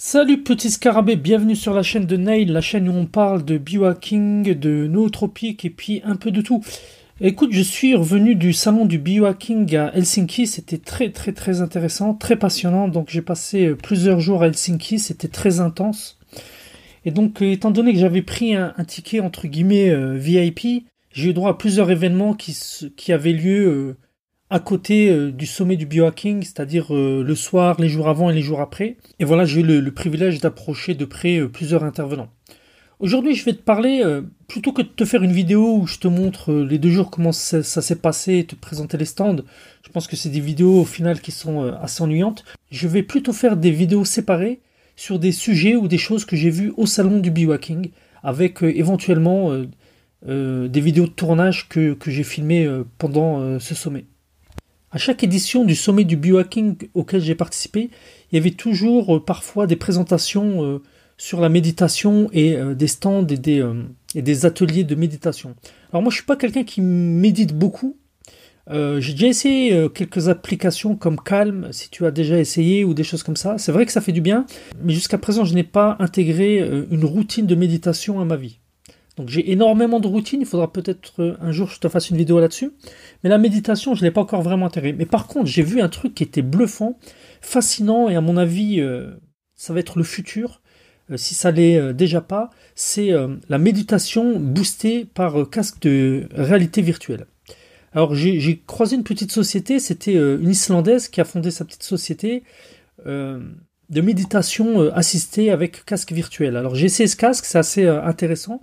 Salut petit scarabée, bienvenue sur la chaîne de Nail, la chaîne où on parle de biohacking, de nootropiques et puis un peu de tout. Écoute, je suis revenu du salon du biohacking à Helsinki, c'était très très très intéressant, très passionnant, donc j'ai passé euh, plusieurs jours à Helsinki, c'était très intense. Et donc euh, étant donné que j'avais pris un, ticket entre guillemets euh, VIP, j'ai eu droit à plusieurs événements qui, qui avaient lieu à côté euh, du sommet du biohacking, c'est-à-dire euh, le soir, les jours avant et les jours après. Et voilà, j'ai eu le, privilège d'approcher de près euh, plusieurs intervenants. Aujourd'hui, je vais te parler, plutôt que de te faire une vidéo où je te montre les deux jours comment ça, s'est passé et te présenter les stands, je pense que c'est des vidéos au final qui sont assez ennuyantes. Je vais plutôt faire des vidéos séparées sur des sujets ou des choses que j'ai vues au salon du biohacking, avec éventuellement des vidéos de tournage que, que j'ai filmées pendant ce sommet. À chaque édition du sommet du biohacking auquel j'ai participé, il y avait toujours euh, parfois des présentations euh, sur la méditation et euh, des stands et des, ateliers de méditation. Alors moi je suis pas quelqu'un qui médite beaucoup. j'ai déjà essayé quelques applications comme Calm, si tu as déjà essayé ou des choses comme ça. C'est vrai que ça fait du bien, mais jusqu'à présent je n'ai pas intégré une routine de méditation à ma vie. Donc j'ai énormément de routines, il faudra peut-être euh, un jour que je te fasse une vidéo là-dessus. Mais la méditation, je ne l'ai pas encore vraiment intégrée. Mais par contre, j'ai vu un truc qui était bluffant, fascinant, et à mon avis, euh, ça va être le futur, euh, si ça l'est déjà pas, c'est la méditation boostée par casque de réalité virtuelle. Alors j'ai croisé une petite société, c'était une Islandaise qui a fondé sa petite société de méditation assistée avec casque virtuel. Alors j'ai essayé ce casque, c'est assez intéressant.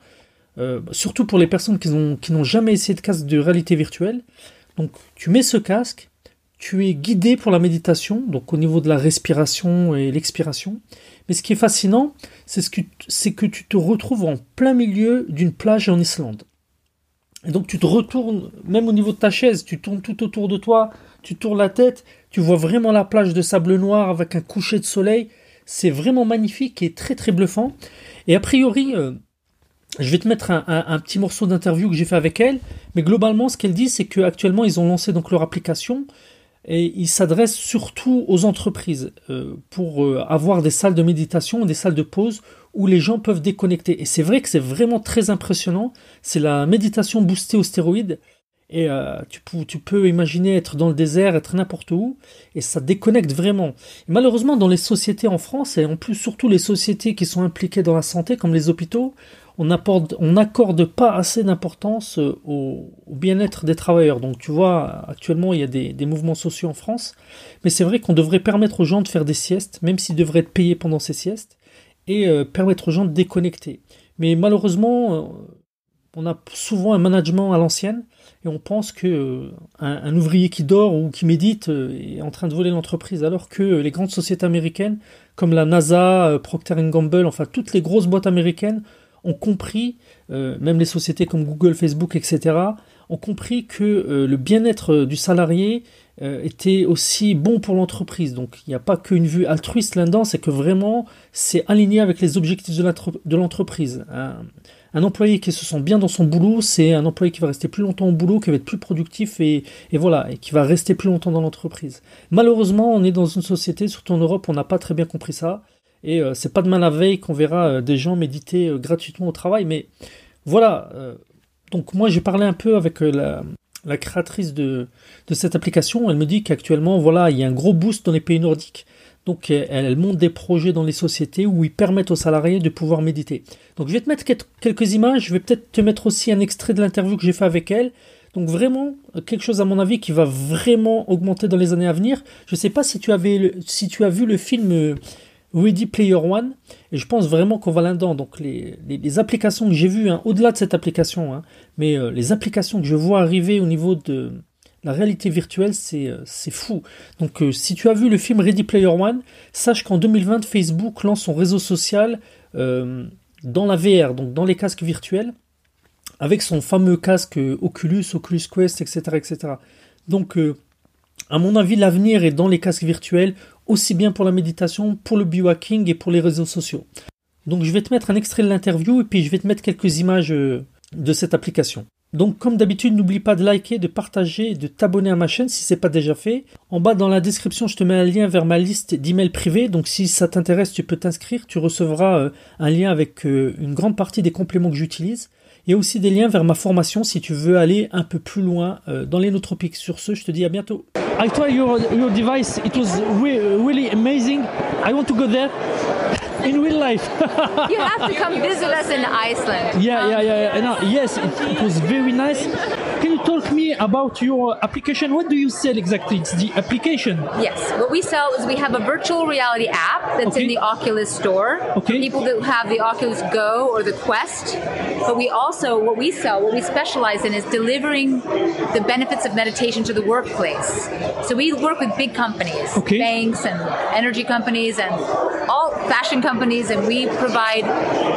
Euh, surtout pour les personnes qui n'ont jamais essayé de casque de réalité virtuelle. Donc tu mets ce casque, tu es guidé pour la méditation, donc au niveau de la respiration et l'expiration. Mais ce qui est fascinant, c'est ce que, que tu te retrouves en plein milieu d'une plage en Islande. Et donc tu te retournes, même au niveau de ta chaise, tu tournes tout autour de toi, tu tournes la tête, tu vois vraiment la plage de sable noir avec un coucher de soleil. C'est vraiment magnifique et très très bluffant. Et a priori, euh, je vais te mettre un, petit morceau d'interview que j'ai fait avec elle, mais globalement, ce qu'elle dit, c'est qu'actuellement, ils ont lancé donc leur application et ils s'adressent surtout aux entreprises euh, pour euh, avoir des salles de méditation, des salles de pause où les gens peuvent déconnecter. Et c'est vrai que c'est vraiment très impressionnant. C'est la méditation boostée aux stéroïdes. Et euh, tu, peux, tu, peux, imaginer être dans le désert, être n'importe où, et ça déconnecte vraiment. malheureusement, dans les sociétés en France, et en plus surtout les sociétés qui sont impliquées dans la santé, comme les hôpitaux, on n'accorde pas assez d'importance euh, au, bien-être des travailleurs. Donc tu vois, actuellement il y a des, mouvements sociaux en France, mais c'est vrai qu'on devrait permettre aux gens de faire des siestes, même s'ils devraient être payés pendant ces siestes, et euh, permettre aux gens de déconnecter. Mais malheureusement, euh, on a souvent un management à l'ancienne, et on pense que un, ouvrier qui dort ou qui médite est en train de voler l'entreprise, alors que les grandes sociétés américaines, comme la NASA, Procter Gamble, enfin toutes les grosses boîtes américaines, ont compris, euh, même les sociétés comme Google, Facebook, etc., ont compris que euh, le bien-être euh, du salarié était aussi bon pour l'entreprise. Donc il n'y a pas qu'une vue altruiste là-dedans, c'est que vraiment c'est aligné avec les objectifs de l'entreprise. Un, employé qui se sent bien dans son boulot, c'est un employé qui va rester plus longtemps au boulot, qui va être plus productif et, et voilà, et qui va rester plus longtemps dans l'entreprise. Malheureusement, on est dans une société, surtout en Europe, on n'a pas très bien compris ça. Et euh, c'est pas demain la veille qu'on verra euh, des gens méditer euh, gratuitement au travail. Mais voilà. donc moi j'ai parlé un peu avec la, créatrice de, cette application. Elle me dit qu'actuellement voilà il y a un gros boost dans les pays nordiques. Donc elle, monte des projets dans les sociétés où ils permettent aux salariés de pouvoir méditer. Donc je vais te mettre quelques images, je vais peut-être te mettre aussi un extrait de l'interview que j'ai fait avec elle. Donc vraiment quelque chose à mon avis qui va vraiment augmenter dans les années à venir. Je ne sais pas si tu avais si tu as vu le film Ready Player One, et je pense vraiment qu'on va là-dedans. Donc les, les, applications que j'ai vues, hein, au-delà de cette application, hein, mais euh, les applications que je vois arriver au niveau de la réalité virtuelle, c'est euh, fou. Donc euh, si tu as vu le film Ready Player One, sache qu'en 2020, Facebook lance son réseau social dans la VR, donc dans les casques virtuels, avec son fameux casque Oculus, Oculus Quest, etc. etc. Donc à mon avis, l'avenir est dans les casques virtuels, aussi bien pour la méditation, pour le biohacking et pour les réseaux sociaux. Donc je vais te mettre un extrait de l'interview et puis je vais te mettre quelques images euh, de cette application. Donc comme d'habitude, n'oublie pas de liker, de partager de t'abonner à ma chaîne si c'est pas déjà fait. En bas dans la description, je te mets un lien vers ma liste d'emails privés. Donc si ça t'intéresse, tu peux t'inscrire. Tu recevras euh, un lien avec euh, une grande partie des compléments que j'utilise. Il y a aussi des liens vers ma formation si tu veux aller un peu plus loin euh, dans les nootropiques. Sur ce, je te dis à bientôt. I tried your, your device. It was really amazing. I want to go there. In real life. you have to come visit us in Iceland. Yeah, yeah, yeah. yeah. No, yes, it, it, was very nice. Can you talk me about your application? What do you sell exactly? It's the application. Yes, what we sell is we have a virtual reality app that's okay. in the Oculus store. Okay. People that have the Oculus Go or the Quest. But we also, what we sell, what we specialize in is delivering the benefits of meditation to the workplace. So we work with big companies, okay. banks and energy companies and all fashion companies, and we provide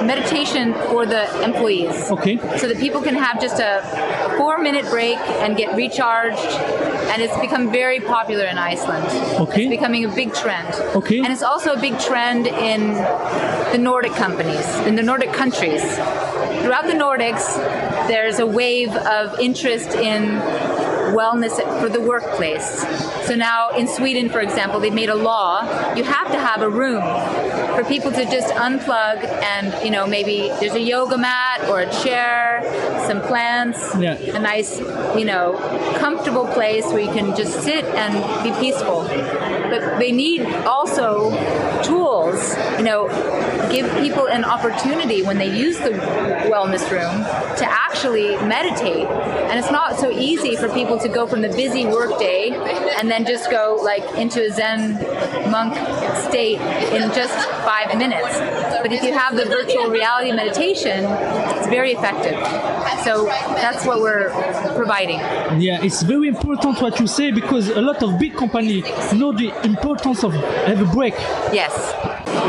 meditation for the employees. Okay. So that people can have just a four minute break and get recharged. And it's become very popular in Iceland. Okay. It's becoming a big trend. Okay. And it's also a big trend in the Nordic companies, in the Nordic countries. Throughout the Nordics, there's a wave of interest in wellness for the workplace. So now in Sweden, for example, they've made a law you have to have a room for people to just unplug and, you know, maybe there's a yoga mat or a chair, some plants, yeah. a nice, you know, comfortable place where you can just sit and be peaceful. But they need also tools, you know, give people an opportunity when they use the wellness room to actually meditate. And it's not so easy for people to go from the busy workday and then just go like into a Zen monk state in just five minutes. But if you have the virtual reality meditation, it's very effective. So that's what we're providing. Yeah, it's very important what you say because a lot of big companies know the importance of have a break. Yes.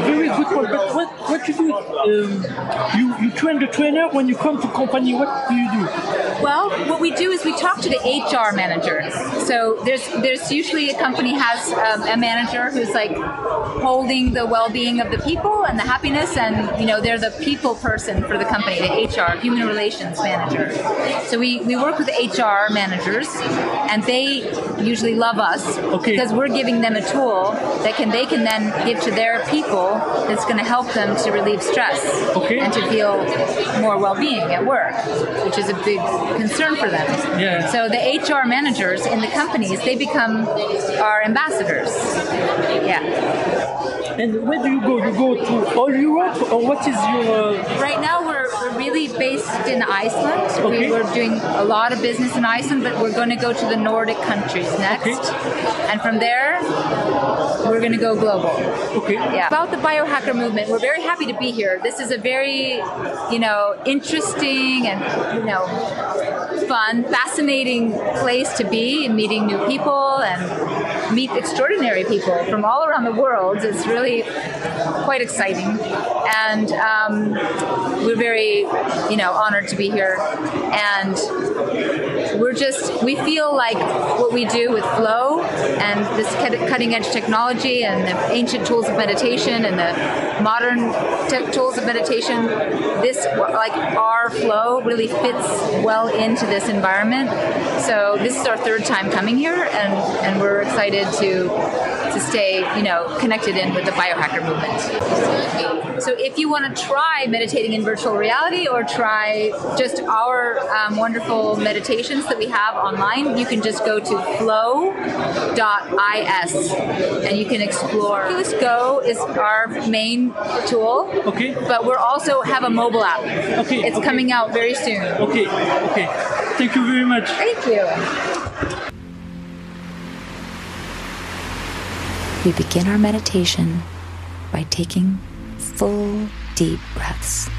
Very good point. But what, what you do? Um, you you train the trainer when you come to company. What do you do? Well, what we do is we talk to the HR manager. So there's there's usually a company has um, a manager who's like holding the well-being of the people and the happiness, and you know they're the people person for the company, the HR, human relations manager. So we we work with the HR managers, and they usually love us okay. because we're giving them a tool that can they can then give to their people that's going to help them to relieve stress okay. and to feel more well-being at work, which is a big concern for them. Yeah. So the HR managers in the companies they become our ambassadors. Yeah. And where do you go? You go to all Europe, or what is your? Uh... Right now, really based in Iceland. Okay. We, were doing a lot of business in Iceland, but we're going to go to the Nordic countries next, okay. and from there, we're going to go global. Okay. Yeah. About the biohacker movement, we're very happy to be here. This is a very, you know, interesting and you know, fun, fascinating place to be, meeting new and meet extraordinary people from all around the world. It's really quite exciting, and um, we're very, you know, honored to be here. And we're just we feel like what we do with flow and this cutting edge technology and the ancient tools of meditation and the modern te- tools of meditation this like our flow really fits well into this environment so this is our third time coming here and and we're excited to to stay, you know, connected in with the biohacker movement. So if you want to try meditating in virtual reality or try just our um, wonderful meditations that we have online, you can just go to flow.is and you can explore. Oculus Go is our main tool. Okay. But we're also have a mobile app. Okay. It's okay. coming out very soon. Okay. Okay. Thank you very much. Thank you. we begin our meditation by taking full, deep breaths.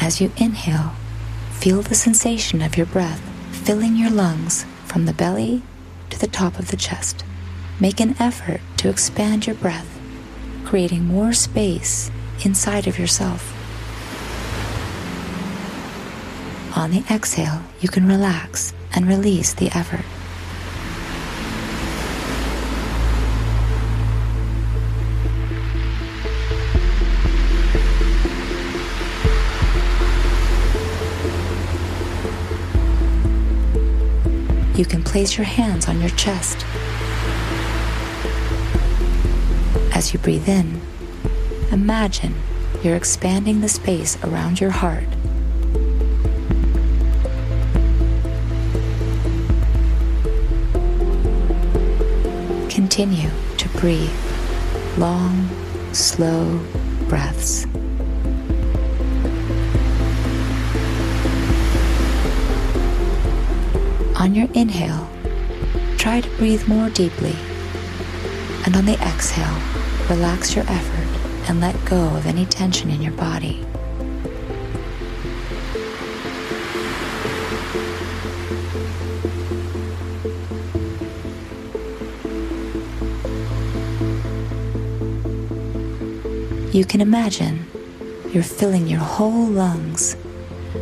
As you inhale, feel the sensation of your breath filling your lungs from the belly to the top of the chest. Make an effort to expand your breath, creating more space inside of yourself. On the exhale, you can relax and release the effort. You can place your hands on your chest. As you breathe in, imagine you're expanding the space around your heart Continue to breathe long, slow breaths. On your inhale, try to breathe more deeply. And on the exhale, relax your effort and let go of any tension in your body. You can imagine you're filling your whole lungs,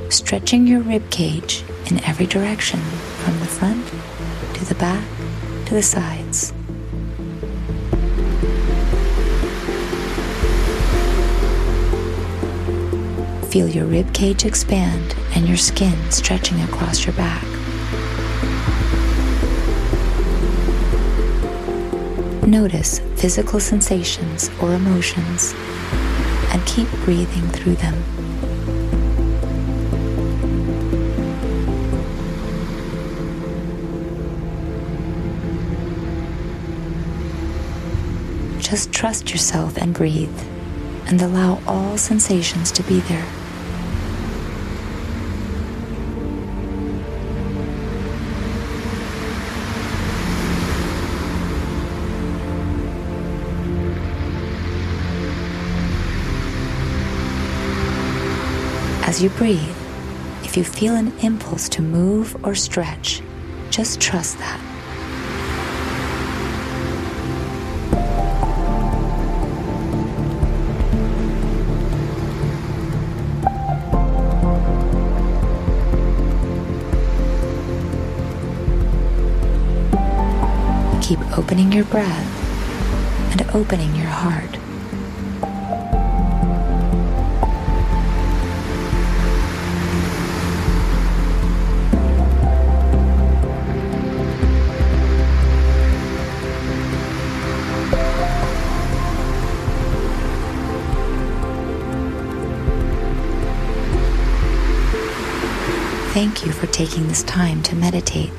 stretching your rib cage in every direction from the front to the back to the sides. Feel your rib cage expand and your skin stretching across your back. Notice physical sensations or emotions and keep breathing through them. Just trust yourself and breathe, and allow all sensations to be there. As you breathe, if you feel an impulse to move or stretch, just trust that. Keep opening your breath and opening your heart. Thank you for taking this time to meditate